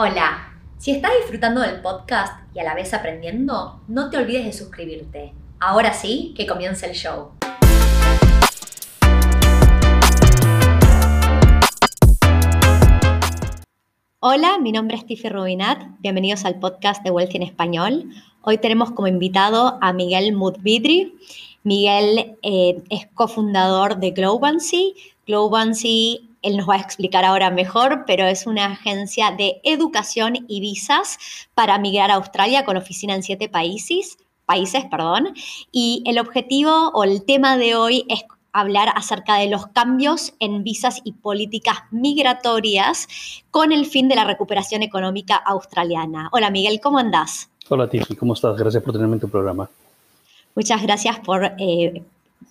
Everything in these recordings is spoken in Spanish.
Hola, si estás disfrutando del podcast y a la vez aprendiendo, no te olvides de suscribirte. Ahora sí, que comience el show. Hola, mi nombre es Tiffy Rubinat. Bienvenidos al podcast de Wealthy en Español. Hoy tenemos como invitado a Miguel Mudvidri. Miguel eh, es cofundador de Globancy. Globancy él nos va a explicar ahora mejor, pero es una agencia de educación y visas para migrar a Australia con oficina en siete países, países, perdón. Y el objetivo o el tema de hoy es hablar acerca de los cambios en visas y políticas migratorias con el fin de la recuperación económica australiana. Hola Miguel, ¿cómo andás? Hola Tiffy, ¿cómo estás? Gracias por tenerme en tu programa. Muchas gracias por eh,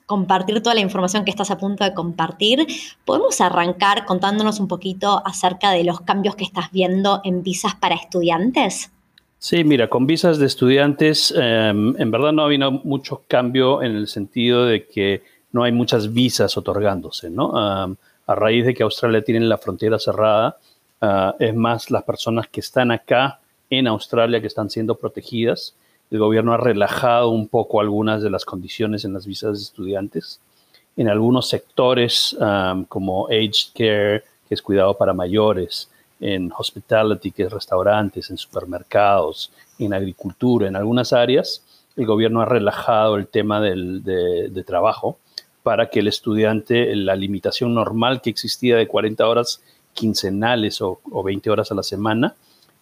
compartir toda la información que estás a punto de compartir. ¿Podemos arrancar contándonos un poquito acerca de los cambios que estás viendo en visas para estudiantes? Sí, mira, con visas de estudiantes, em, en verdad no ha habido mucho cambio en el sentido de que no hay muchas visas otorgándose, ¿no? a raíz de que Australia tiene la frontera cerrada, ah, es más las personas que están acá en Australia que están siendo protegidas el gobierno ha relajado un poco algunas de las condiciones en las visas de estudiantes. En algunos sectores como aged care, que es cuidado para mayores, en hospitality, que es restaurantes, en supermercados, en agricultura, en algunas áreas, el gobierno ha relajado el tema de, trabajo para que el estudiante, la limitación normal que existía de 40 horas quincenales o, o 20 horas a la semana,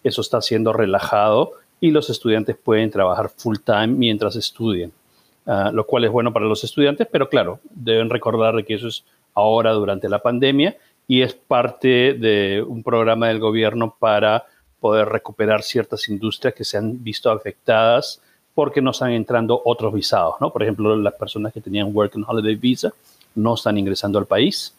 eso está siendo relajado y los estudiantes pueden trabajar full time mientras estudian, ah, lo cual es bueno para los estudiantes, pero claro, deben recordar que eso es ahora durante la pandemia y es parte de un programa del gobierno para poder recuperar ciertas industrias que se han visto afectadas porque no están entrando otros visados, ¿no? Por ejemplo, las personas que tenían Work and Holiday Visa no están ingresando al país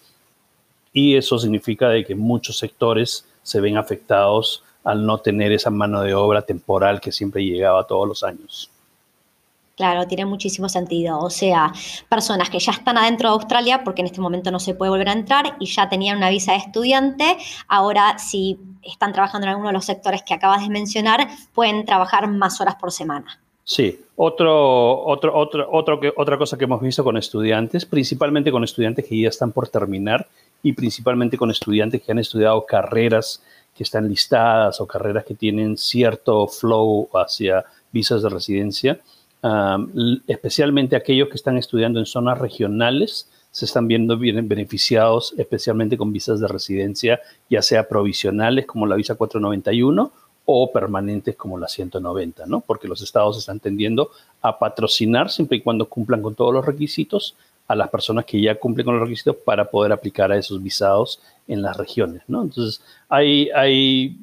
y eso significa de que muchos sectores se ven afectados al no tener esa mano de obra temporal que siempre llegaba todos los años. Claro, tiene muchísimo sentido. O sea, personas que ya están adentro de Australia, porque en este momento no se puede volver a entrar y ya tenían una visa de estudiante, ahora si están trabajando en alguno de los sectores que acabas de mencionar, pueden trabajar más horas por semana. Sí, otro, otro, otro, otro que, otra cosa que hemos visto con estudiantes, principalmente con estudiantes que ya están por terminar y principalmente con estudiantes que han estudiado carreras que están listadas o carreras que tienen cierto flow hacia visas de residencia, especialmente aquellos que están estudiando en zonas regionales, se están viendo bien beneficiados especialmente con visas de residencia, ya sea provisionales como la visa 491 o permanentes como la 190, ¿no? Porque los estados están tendiendo a patrocinar siempre y cuando cumplan con todos los requisitos a las personas que ya cumplen con los requisitos para poder aplicar a esos visados en las regiones, ¿no? Entonces, hay, hay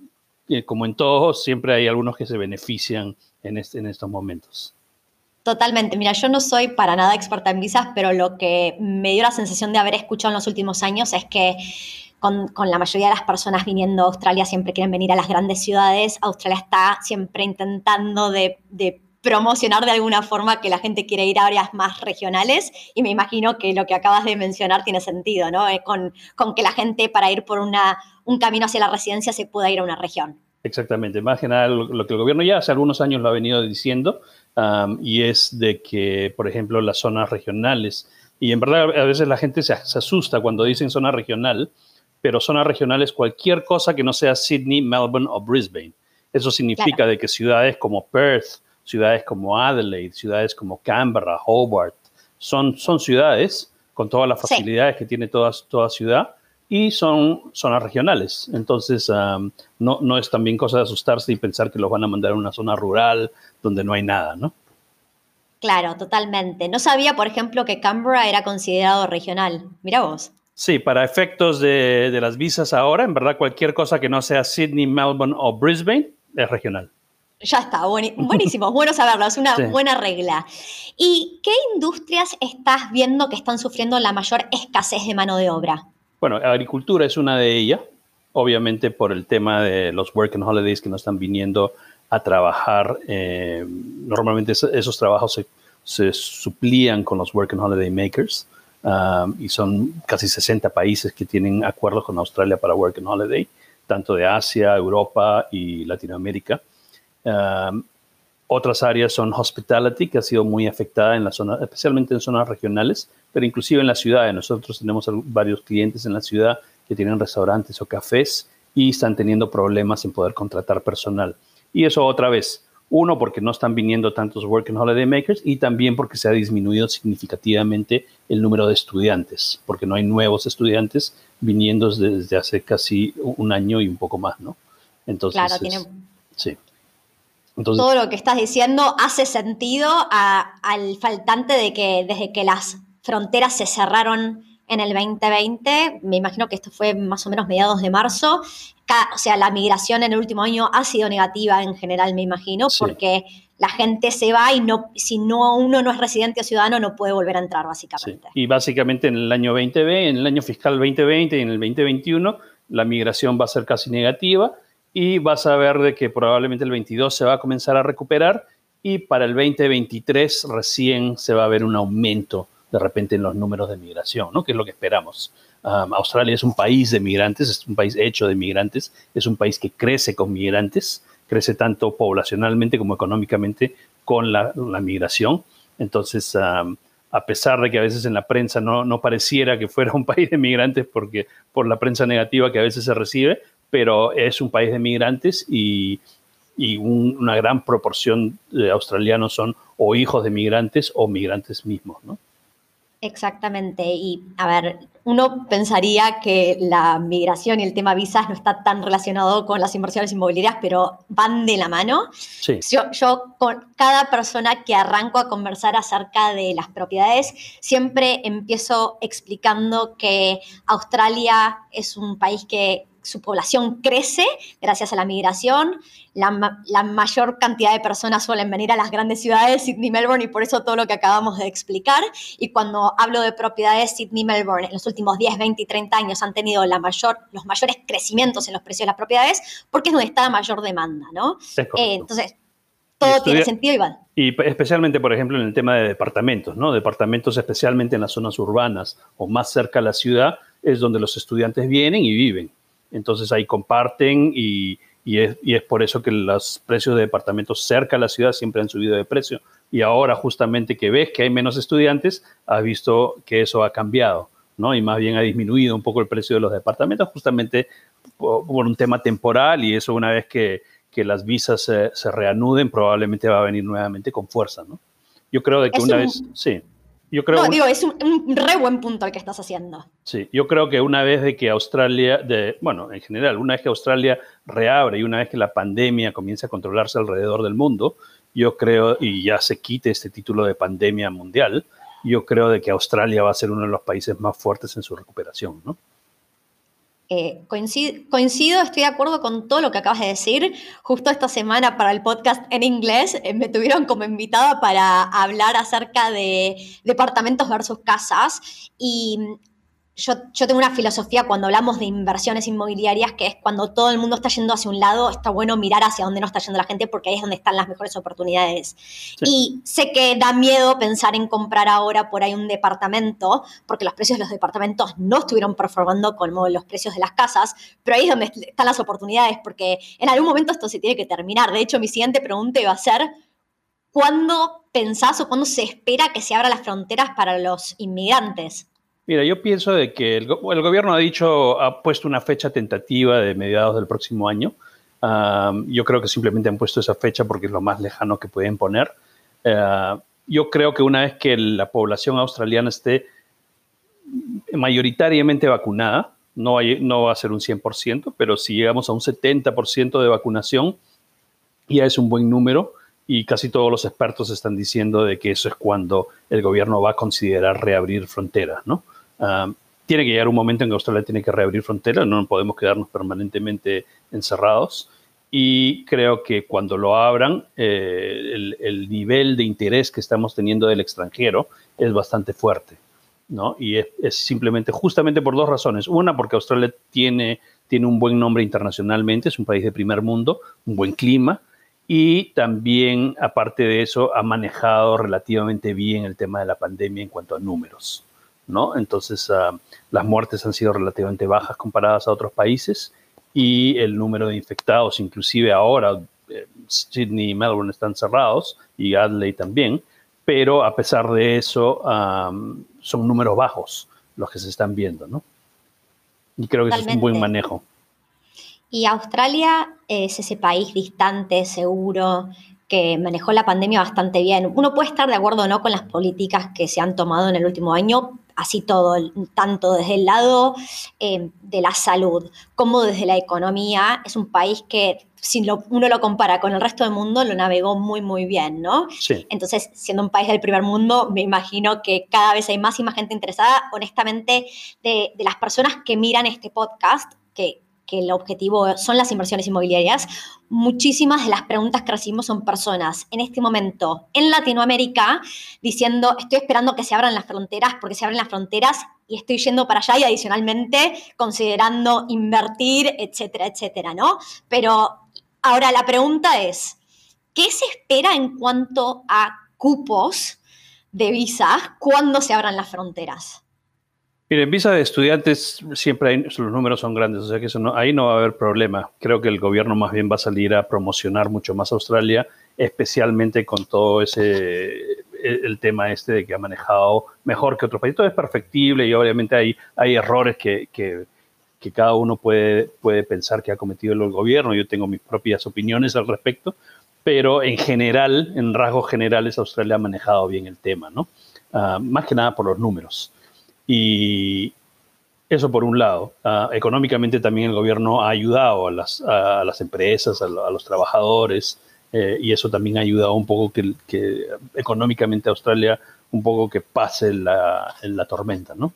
eh, como en todos, siempre hay algunos que se benefician en, estos momentos. Totalmente. Mira, yo no soy para nada experta en visas, pero lo que me dio la sensación de haber escuchado en los últimos años es que con, la mayoría de las personas viniendo a Australia siempre quieren venir a las grandes ciudades. Australia está siempre intentando de promocionar de alguna forma que la gente quiere ir a áreas más regionales y me imagino que lo que acabas de mencionar tiene sentido, ¿no? Eh, con, con que la gente para ir por una, un camino hacia la residencia se pueda ir a una región. Exactamente, más que nada lo, que el gobierno ya hace algunos años lo ha venido diciendo y es de que, por ejemplo, las zonas regionales, y en verdad a veces la gente se, asusta cuando dicen zona regional, pero zona regional es cualquier cosa que no sea Sydney, Melbourne o Brisbane. Eso significa de que ciudades como Perth, ciudades como Adelaide, ciudades como Canberra, Hobart, son, son ciudades con todas las facilidades que tiene toda, toda ciudad y son zonas regionales. Entonces, um, no, no es también cosa de asustarse y pensar que los van a mandar a una zona rural donde no hay nada, ¿no? Claro, totalmente. No sabía, por ejemplo, que Canberra era considerado regional. Mira vos. Sí, para efectos de, de las visas ahora, en verdad cualquier cosa que no sea Sydney, Melbourne o Brisbane es regional. Ya está, buenísimo, bueno saberlo, es una buena regla. ¿Y qué industrias estás viendo que están sufriendo la mayor escasez de mano de obra? Bueno, agricultura es una de ellas, obviamente por el tema de los work and holidays que no están viniendo a trabajar. Eh, normalmente esos, trabajos se, suplían con los work and holiday makers um, y son casi 60 países que tienen acuerdos con Australia para work and holiday. tanto de Asia, Europa y Latinoamérica. Otras áreas son hospitality, que ha sido muy afectada en la zona, especialmente en zonas regionales, pero inclusive en la ciudad. Nosotros tenemos varios clientes en la ciudad que tienen restaurantes o cafés y están teniendo problemas en poder contratar personal. Y eso otra vez, uno, porque no están viniendo tantos Work and Holiday Makers y también porque se ha disminuido significativamente el número de estudiantes, porque no hay nuevos estudiantes viniendo desde hace casi un año y un poco más, ¿no? Entonces, claro, tiene... Sí. Todo lo que estás diciendo hace sentido al faltante de que desde que las fronteras se cerraron en el 2020, me imagino que esto fue más o menos mediados de marzo, o sea, la migración en el último año ha sido negativa en general, me imagino, porque la gente se va y no, si no uno no es residente o ciudadano no puede volver a entrar, básicamente. Y básicamente en el año 2020, en el año fiscal 2020 y en el 2021, la migración va a ser casi negativa y vas a ver de que probablemente el 22 se va a comenzar a recuperar y para el 2023 recién se va a ver un aumento de repente en los números de migración, ¿no? Que es lo que esperamos. Australia es un país de migrantes, es un país hecho de migrantes, es un país que crece con migrantes, crece tanto poblacionalmente como económicamente con la, migración. Entonces, a pesar de que a veces en la prensa no, no, pareciera que fuera un país de migrantes porque, por la prensa negativa que a veces se recibe, pero es un país de migrantes y, y una gran proporción de australianos son o hijos de migrantes o migrantes mismos, ¿no? Exactamente. Y a ver, uno pensaría que la migración y el tema visas no está tan relacionado con las inversiones inmobiliarias, pero van de la mano. Sí. Yo, yo con cada persona que arranco a conversar acerca de las propiedades, siempre empiezo explicando que Australia es un país que su población crece gracias a la migración, la, mayor cantidad de personas suelen venir a las grandes ciudades, Sydney, Melbourne, y por eso todo lo que acabamos de explicar. Y cuando hablo de propiedades, Sydney, Melbourne, en los últimos 10, 20 y 30 años han tenido la mayor, los mayores crecimientos en los precios de las propiedades porque es donde está la mayor demanda, ¿no? Eh, entonces, todo tiene sentido, Iván. Y especialmente, por ejemplo, en el tema de departamentos, ¿no? Departamentos especialmente en las zonas urbanas o más cerca a la ciudad es donde los estudiantes vienen y viven. Entonces ahí comparten y, es, por eso que los precios de departamentos cerca de la ciudad siempre han subido de precio. Y ahora justamente que ves que hay menos estudiantes, has visto que eso ha cambiado, ¿no? Y más bien ha disminuido un poco el precio de los departamentos justamente por, un tema temporal y eso una vez que, las visas se, reanuden probablemente va a venir nuevamente con fuerza, ¿no? Yo creo de que una vez, sí no, digo, es un, re buen punto el que estás haciendo. Sí, yo creo que una vez de que Australia, de, bueno, en general, una vez que Australia reabre y una vez que la pandemia comience a controlarse alrededor del mundo, yo creo, y ya se quite este título de pandemia mundial, yo creo de que Australia va a ser uno de los países más fuertes en su recuperación, ¿no? Eh, coincido, estoy de acuerdo con todo lo que acabas de decir. Justo esta semana para el podcast en inglés eh, me tuvieron como invitada para hablar acerca de departamentos versus casas y yo, tengo una filosofía cuando hablamos de inversiones inmobiliarias que es cuando todo el mundo está yendo hacia un lado, está bueno mirar hacia dónde no está yendo la gente porque ahí es donde están las mejores oportunidades. Y sé que da miedo pensar en comprar ahora por ahí un departamento porque los precios de los departamentos no estuvieron performando como los precios de las casas, pero ahí es donde están las oportunidades porque en algún momento esto se tiene que terminar. De hecho, mi siguiente pregunta iba a ser, ¿cuándo pensás o cuándo se espera que se abran las fronteras para los inmigrantes? Mira, yo pienso de que el, gobierno ha dicho, ha puesto una fecha tentativa de mediados del próximo año. yo creo que simplemente han puesto esa fecha porque es lo más lejano que pueden poner. Eh, yo creo que una vez que la población australiana esté mayoritariamente vacunada, no, no va a ser un 100%, pero si llegamos a un 70% de vacunación, ya es un buen número y casi todos los expertos están diciendo de que eso es cuando el gobierno va a considerar reabrir fronteras, ¿no? Tiene que llegar un momento en que Australia tiene que reabrir fronteras, no podemos quedarnos permanentemente encerrados. Y creo que cuando lo abran, eh, el, nivel de interés que estamos teniendo del extranjero es bastante fuerte. ¿no? Y es, simplemente, justamente por dos razones. Una, porque Australia tiene, tiene un buen nombre internacionalmente, es un país de primer mundo, un buen clima, y también, aparte de eso, ha manejado relativamente bien el tema de la pandemia en cuanto a números. ¿No? Entonces, ah, las muertes han sido relativamente bajas comparadas a otros países y el número de infectados, inclusive ahora eh, Sydney y Melbourne están cerrados y Adelaide también, pero a pesar de eso son números bajos los que se están viendo, ¿no? Y creo que es un buen manejo. Y Australia es ese país distante, seguro, que manejó la pandemia bastante bien. Uno puede estar de acuerdo o no con las políticas que se han tomado en el último año, así todo, tanto desde el lado eh, de la salud como desde la economía. Es un país que, si uno lo compara con el resto del mundo, lo navegó muy, muy bien, ¿no? Sí. Entonces, siendo un país del primer mundo, me imagino que cada vez hay más y más gente interesada, honestamente, de, de las personas que miran este podcast, que que el objetivo son las inversiones inmobiliarias, muchísimas de las preguntas que recibimos son personas en este momento en Latinoamérica diciendo, estoy esperando que se abran las fronteras porque se abren las fronteras y estoy yendo para allá y adicionalmente considerando invertir, etcétera, etcétera, ¿no? Pero ahora la pregunta es, ¿qué se espera en cuanto a cupos de visas cuando se abran las fronteras? Miren, visa de estudiantes siempre hay, los números son grandes, o sea que eso no, ahí no va a haber problema. Creo que el gobierno más bien va a salir a promocionar mucho más Australia, especialmente con todo ese el tema este de que ha manejado mejor que otros países. Todo es perfectible y obviamente hay, hay errores que, que, que, cada uno puede, puede pensar que ha cometido el gobierno. Yo tengo mis propias opiniones al respecto, pero en general, en rasgos generales, Australia ha manejado bien el tema, ¿no? Uh, más que nada por los números. Y eso por un lado. Ah, económicamente también el gobierno ha ayudado a las, a las empresas, a, los trabajadores, eh, y eso también ha ayudado un poco que, que, económicamente Australia un poco que pase la, la tormenta, ¿no?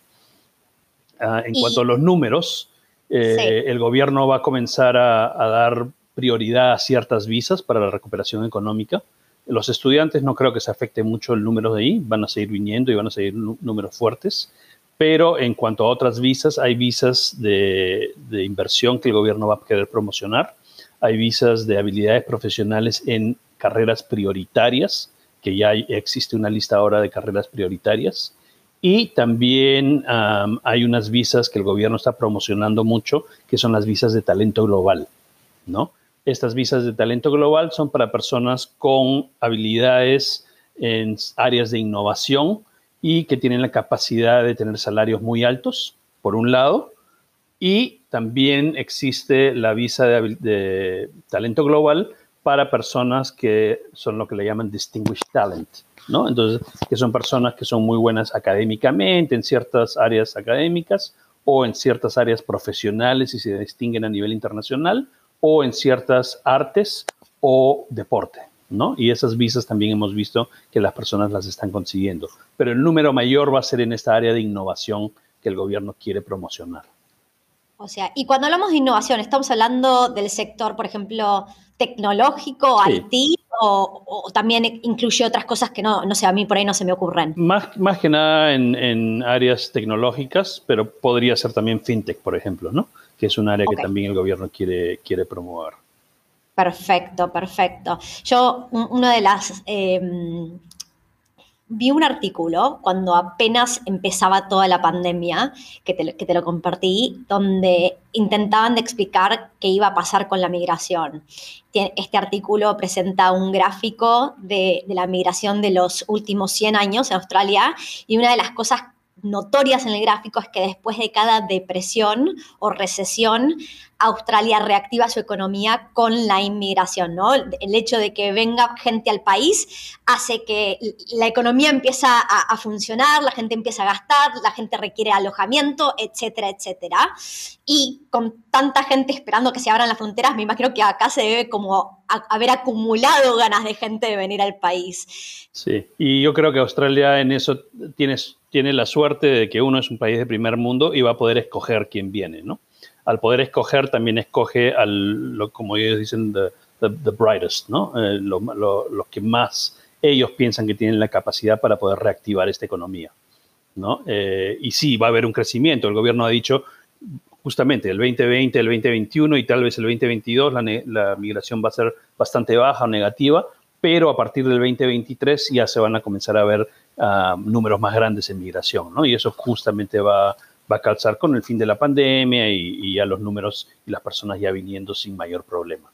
Ah, en cuanto a los números, eh, el gobierno va a comenzar a, a, dar prioridad a ciertas visas para la recuperación económica. Los estudiantes no creo que se afecte mucho el número de ahí, van a seguir viniendo y van a seguir números fuertes pero en cuanto a otras visas, hay visas de, inversión que el gobierno va a querer promocionar, hay visas de habilidades profesionales en carreras prioritarias, que ya existe una lista ahora de carreras prioritarias, y también hay unas visas que el gobierno está promocionando mucho, que son las visas de talento global, ¿no? Estas visas de talento global son para personas con habilidades en áreas de innovación, y que tienen la capacidad de tener salarios muy altos, por un lado, y también existe la visa de, talento global para personas que son lo que le llaman distinguished talent, ¿no? Entonces, que son personas que son muy buenas académicamente en ciertas áreas académicas o en ciertas áreas profesionales y se distinguen a nivel internacional o en ciertas artes o deporte. ¿No? Y esas visas también hemos visto que las personas las están consiguiendo. Pero el número mayor va a ser en esta área de innovación que el gobierno quiere promocionar. O sea, y cuando hablamos de innovación, ¿estamos hablando del sector, por ejemplo, tecnológico, IT, o, también incluye otras cosas que no, no sé, a mí por ahí no se me ocurren? Más, más que nada en, áreas tecnológicas, pero podría ser también fintech, por ejemplo, ¿no? Que es un área que también el gobierno quiere, quiere promover. Perfecto, perfecto. Yo, una de las... Em, vi un artículo cuando apenas empezaba toda la pandemia, que te, que te, lo compartí, donde intentaban de explicar qué iba a pasar con la migración. Este artículo presenta un gráfico de, de la migración de los últimos 100 años en Australia y una de las cosas notorias en el gráfico es que después de cada depresión o recesión, Australia reactiva su economía con la inmigración, ¿no? El hecho de que venga gente al país hace que la economía empiece a, funcionar, la gente empieza a gastar, la gente requiere alojamiento, etcétera, etcétera. Y con tanta gente esperando que se abran las fronteras, me imagino que acá se debe como haber acumulado ganas de gente de venir al país. Sí, y yo creo que Australia en eso tiene, tiene la suerte de que uno es un país de primer mundo y va a poder escoger quién viene, ¿no? Al poder escoger, también escoge al, lo, como ellos dicen, the, the, brightest, ¿no? Eh, los que más ellos piensan que tienen la capacidad para poder reactivar esta economía, ¿no? Eh, y sí, va a haber un crecimiento. El gobierno ha dicho justamente el 2020, el 2021 y tal vez el 2022 la, la migración va a ser bastante baja o negativa, pero a partir del 2023 ya se van a comenzar a ver ah, números más grandes en migración, ¿no? Y eso justamente va, va a calzar con el fin de la pandemia y, ya los números y las personas ya viniendo sin mayor problema.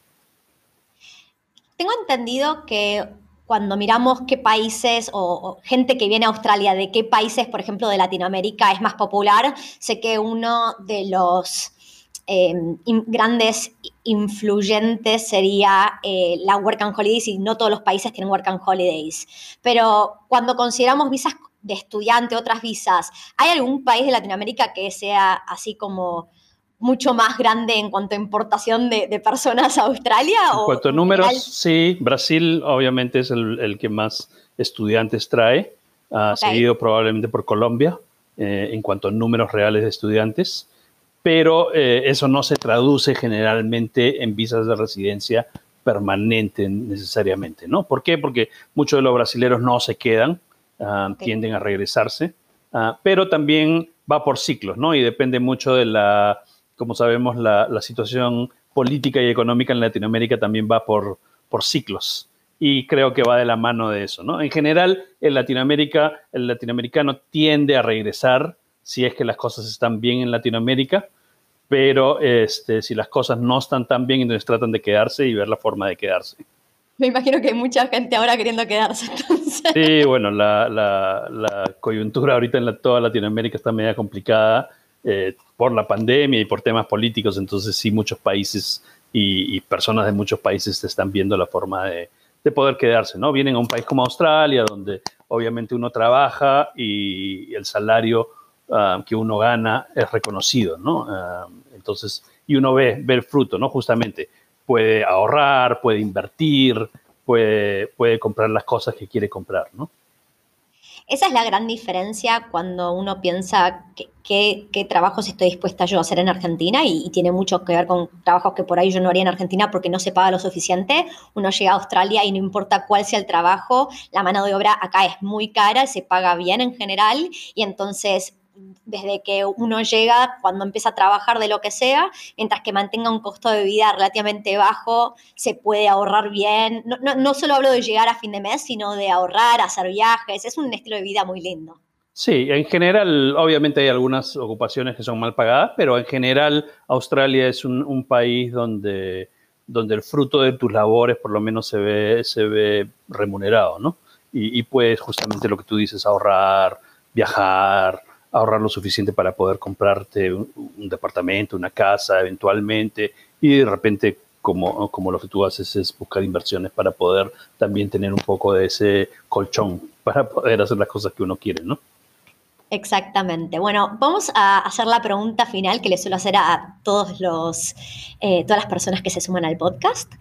Tengo entendido que cuando miramos qué países o, gente que viene a Australia, de qué países, por ejemplo, de Latinoamérica es más popular, sé que uno de los em, grandes influyentes sería eh, la Work and Holidays y no todos los países tienen Work and Holidays. Pero cuando consideramos visas de estudiante, otras visas, ¿hay algún país de Latinoamérica que sea así como mucho más grande en cuanto a importación de, personas a Australia? En cuanto a números, sí. Brasil obviamente es el, que más estudiantes trae, seguido probablemente por Colombia eh, en cuanto a números reales de estudiantes, pero eh, eso no se traduce generalmente en visas de residencia permanente necesariamente, ¿no? ¿Por qué? Porque muchos de los brasileños no se quedan, ah, tienden a regresarse, ah, pero también va por ciclos, ¿no? Y depende mucho de la como sabemos, la, situación política y económica en Latinoamérica también va por, por ciclos. Y creo que va de la mano de eso, ¿no? En general, en Latinoamérica, el latinoamericano tiende a regresar si es que las cosas están bien en Latinoamérica, pero este, si las cosas no están tan bien, entonces tratan de quedarse y ver la forma de quedarse. Me imagino que hay mucha gente ahora queriendo quedarse. Sí, bueno, la, coyuntura ahorita en toda Latinoamérica está media complicada eh, por la pandemia y por temas políticos, entonces sí muchos países y, personas de muchos países están viendo la forma de, poder quedarse, ¿no? Vienen a un país como Australia, donde obviamente uno trabaja y el salario ah, que uno gana es reconocido, ¿no? Ah, entonces, y uno ve, ve el fruto, ¿no? Justamente puede ahorrar, puede invertir, puede, puede comprar las cosas que quiere comprar, ¿no? Esa es la gran diferencia cuando uno piensa qué trabajos estoy dispuesta yo a hacer en Argentina y, tiene mucho que ver con trabajos que por ahí yo no haría en Argentina porque no se paga lo suficiente. Uno llega a Australia y no importa cuál sea el trabajo, la mano de obra acá es muy cara, se paga bien en general y entonces desde que uno llega, cuando empieza a trabajar de lo que sea, mientras que mantenga un costo de vida relativamente bajo, se puede ahorrar bien. No, solo hablo de llegar a fin de mes, sino de ahorrar, hacer viajes. Es un estilo de vida muy lindo. Sí, en general, obviamente hay algunas ocupaciones que son mal pagadas, pero en general Australia es un, país donde, donde el fruto de tus labores por lo menos se ve, remunerado, ¿no? Y, y puedes justamente lo que tú dices, ahorrar, viajar, ahorrar lo suficiente para poder comprarte un, departamento, una casa eventualmente y de repente como, como lo que tú haces es buscar inversiones para poder también tener un poco de ese colchón para poder hacer las cosas que uno quiere, ¿no? Exactamente. Bueno, vamos a hacer la pregunta final que le suelo hacer a todos los, eh, todas las personas que se suman al podcast,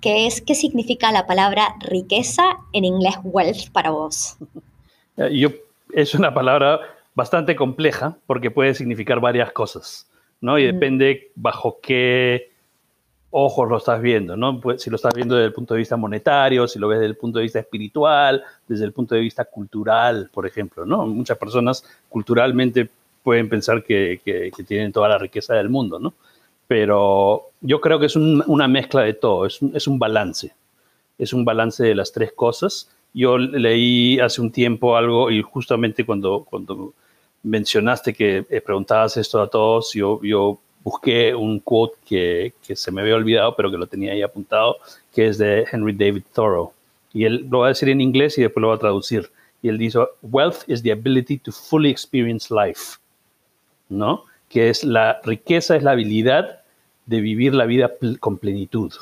que es ¿qué significa la palabra riqueza en inglés wealth para vos? Yo, es una palabra bastante compleja porque puede significar varias cosas, ¿no? Y depende bajo qué ojos lo estás viendo, ¿no? Pues, si lo estás viendo desde el punto de vista monetario, si lo ves desde el punto de vista espiritual, desde el punto de vista cultural, por ejemplo, ¿no? Muchas personas culturalmente pueden pensar que, tienen toda la riqueza del mundo, ¿no? Pero yo creo que es una mezcla de todo, es un, es un balance, es un balance de las tres cosas. Yo leí hace un tiempo algo y justamente cuando, cuando mencionaste que eh, preguntabas esto a todos, yo, yo busqué un quote que, que, se me había olvidado, pero que lo tenía ahí apuntado, que es de Henry David Thoreau. Y él lo va a decir en inglés y después lo va a traducir. Y él dice, wealth is the ability to fully experience life. ¿No? Que es la riqueza, es la habilidad de vivir la vida con plenitud.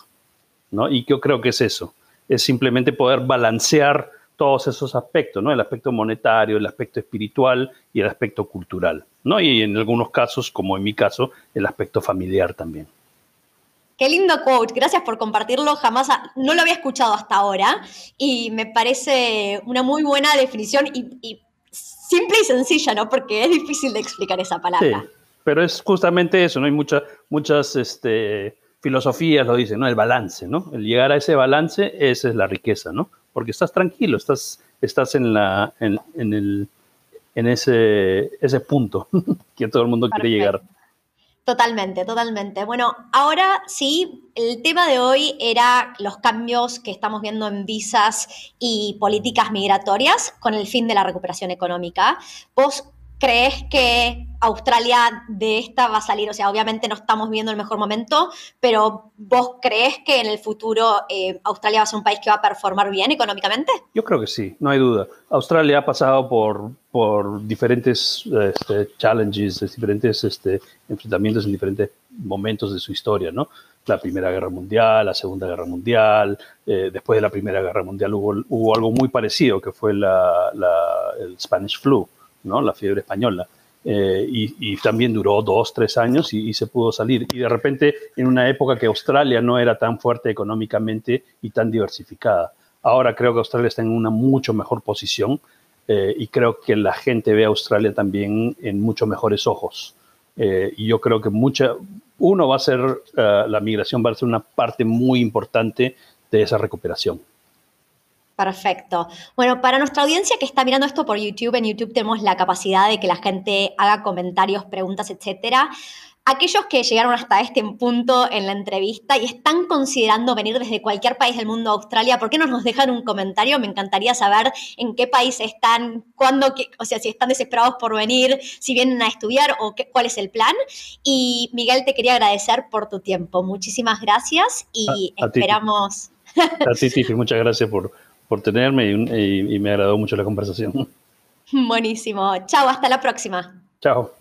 ¿No? Y yo creo que es eso. Es simplemente poder balancear todos esos aspectos, ¿no? El aspecto monetario, el aspecto espiritual y el aspecto cultural, ¿no? Y en algunos casos, como en mi caso, el aspecto familiar también. Qué lindo quote, gracias por compartirlo, jamás no lo había escuchado hasta ahora y me parece una muy buena definición y, simple y sencilla, ¿no? Porque es difícil de explicar esa palabra. Sí, pero es justamente eso, ¿no? Hay muchas, muchas este, filosofías lo dicen, ¿no? El balance, ¿no? El llegar a ese balance, esa es la riqueza, ¿no? Porque estás tranquilo, estás, estás en, la, en, el, en ese, ese punto que todo el mundo quiere llegar. Totalmente, totalmente. Bueno, ahora sí, el tema de hoy era los cambios que estamos viendo en visas y políticas migratorias con el fin de la recuperación económica. Vos crees que Australia de esta va a salir? O sea, obviamente no estamos viendo el mejor momento, pero ¿vos crees que en el futuro eh, Australia va a ser un país que va a performar bien económicamente? Yo creo que sí, no hay duda. Australia ha pasado por, por diferentes este, challenges, diferentes este, enfrentamientos en diferentes momentos de su historia, ¿no? La Primera Guerra Mundial, la Segunda Guerra Mundial, eh, después de la Primera Guerra Mundial hubo, algo muy parecido, que fue la, el Spanish Flu, ¿no? La fiebre española. Eh, y, también duró dos, tres años y, se pudo salir. Y de repente, en una época que Australia no era tan fuerte económicamente y tan diversificada. Ahora creo que Australia está en una mucho mejor posición eh, y creo que la gente ve a Australia también en mucho mejores ojos. Eh, y yo creo que mucha, uno va a ser, la migración va a ser una parte muy importante de esa recuperación. Perfecto. Bueno, para nuestra audiencia que está mirando esto por YouTube, en YouTube tenemos la capacidad de que la gente haga comentarios, preguntas, etcétera. Aquellos que llegaron hasta este punto en la entrevista y están considerando venir desde cualquier país del mundo a Australia, ¿por qué no nos dejan un comentario? Me encantaría saber en qué país están, cuándo, o sea, si están desesperados por venir, si vienen a estudiar o qué, cuál es el plan. Y Miguel, te quería agradecer por tu tiempo. Muchísimas gracias y esperamos. A ti, Tiffy, muchas gracias por, por tenerme y, y me agradó mucho la conversación. Buenísimo. Chao, hasta la próxima. Chao.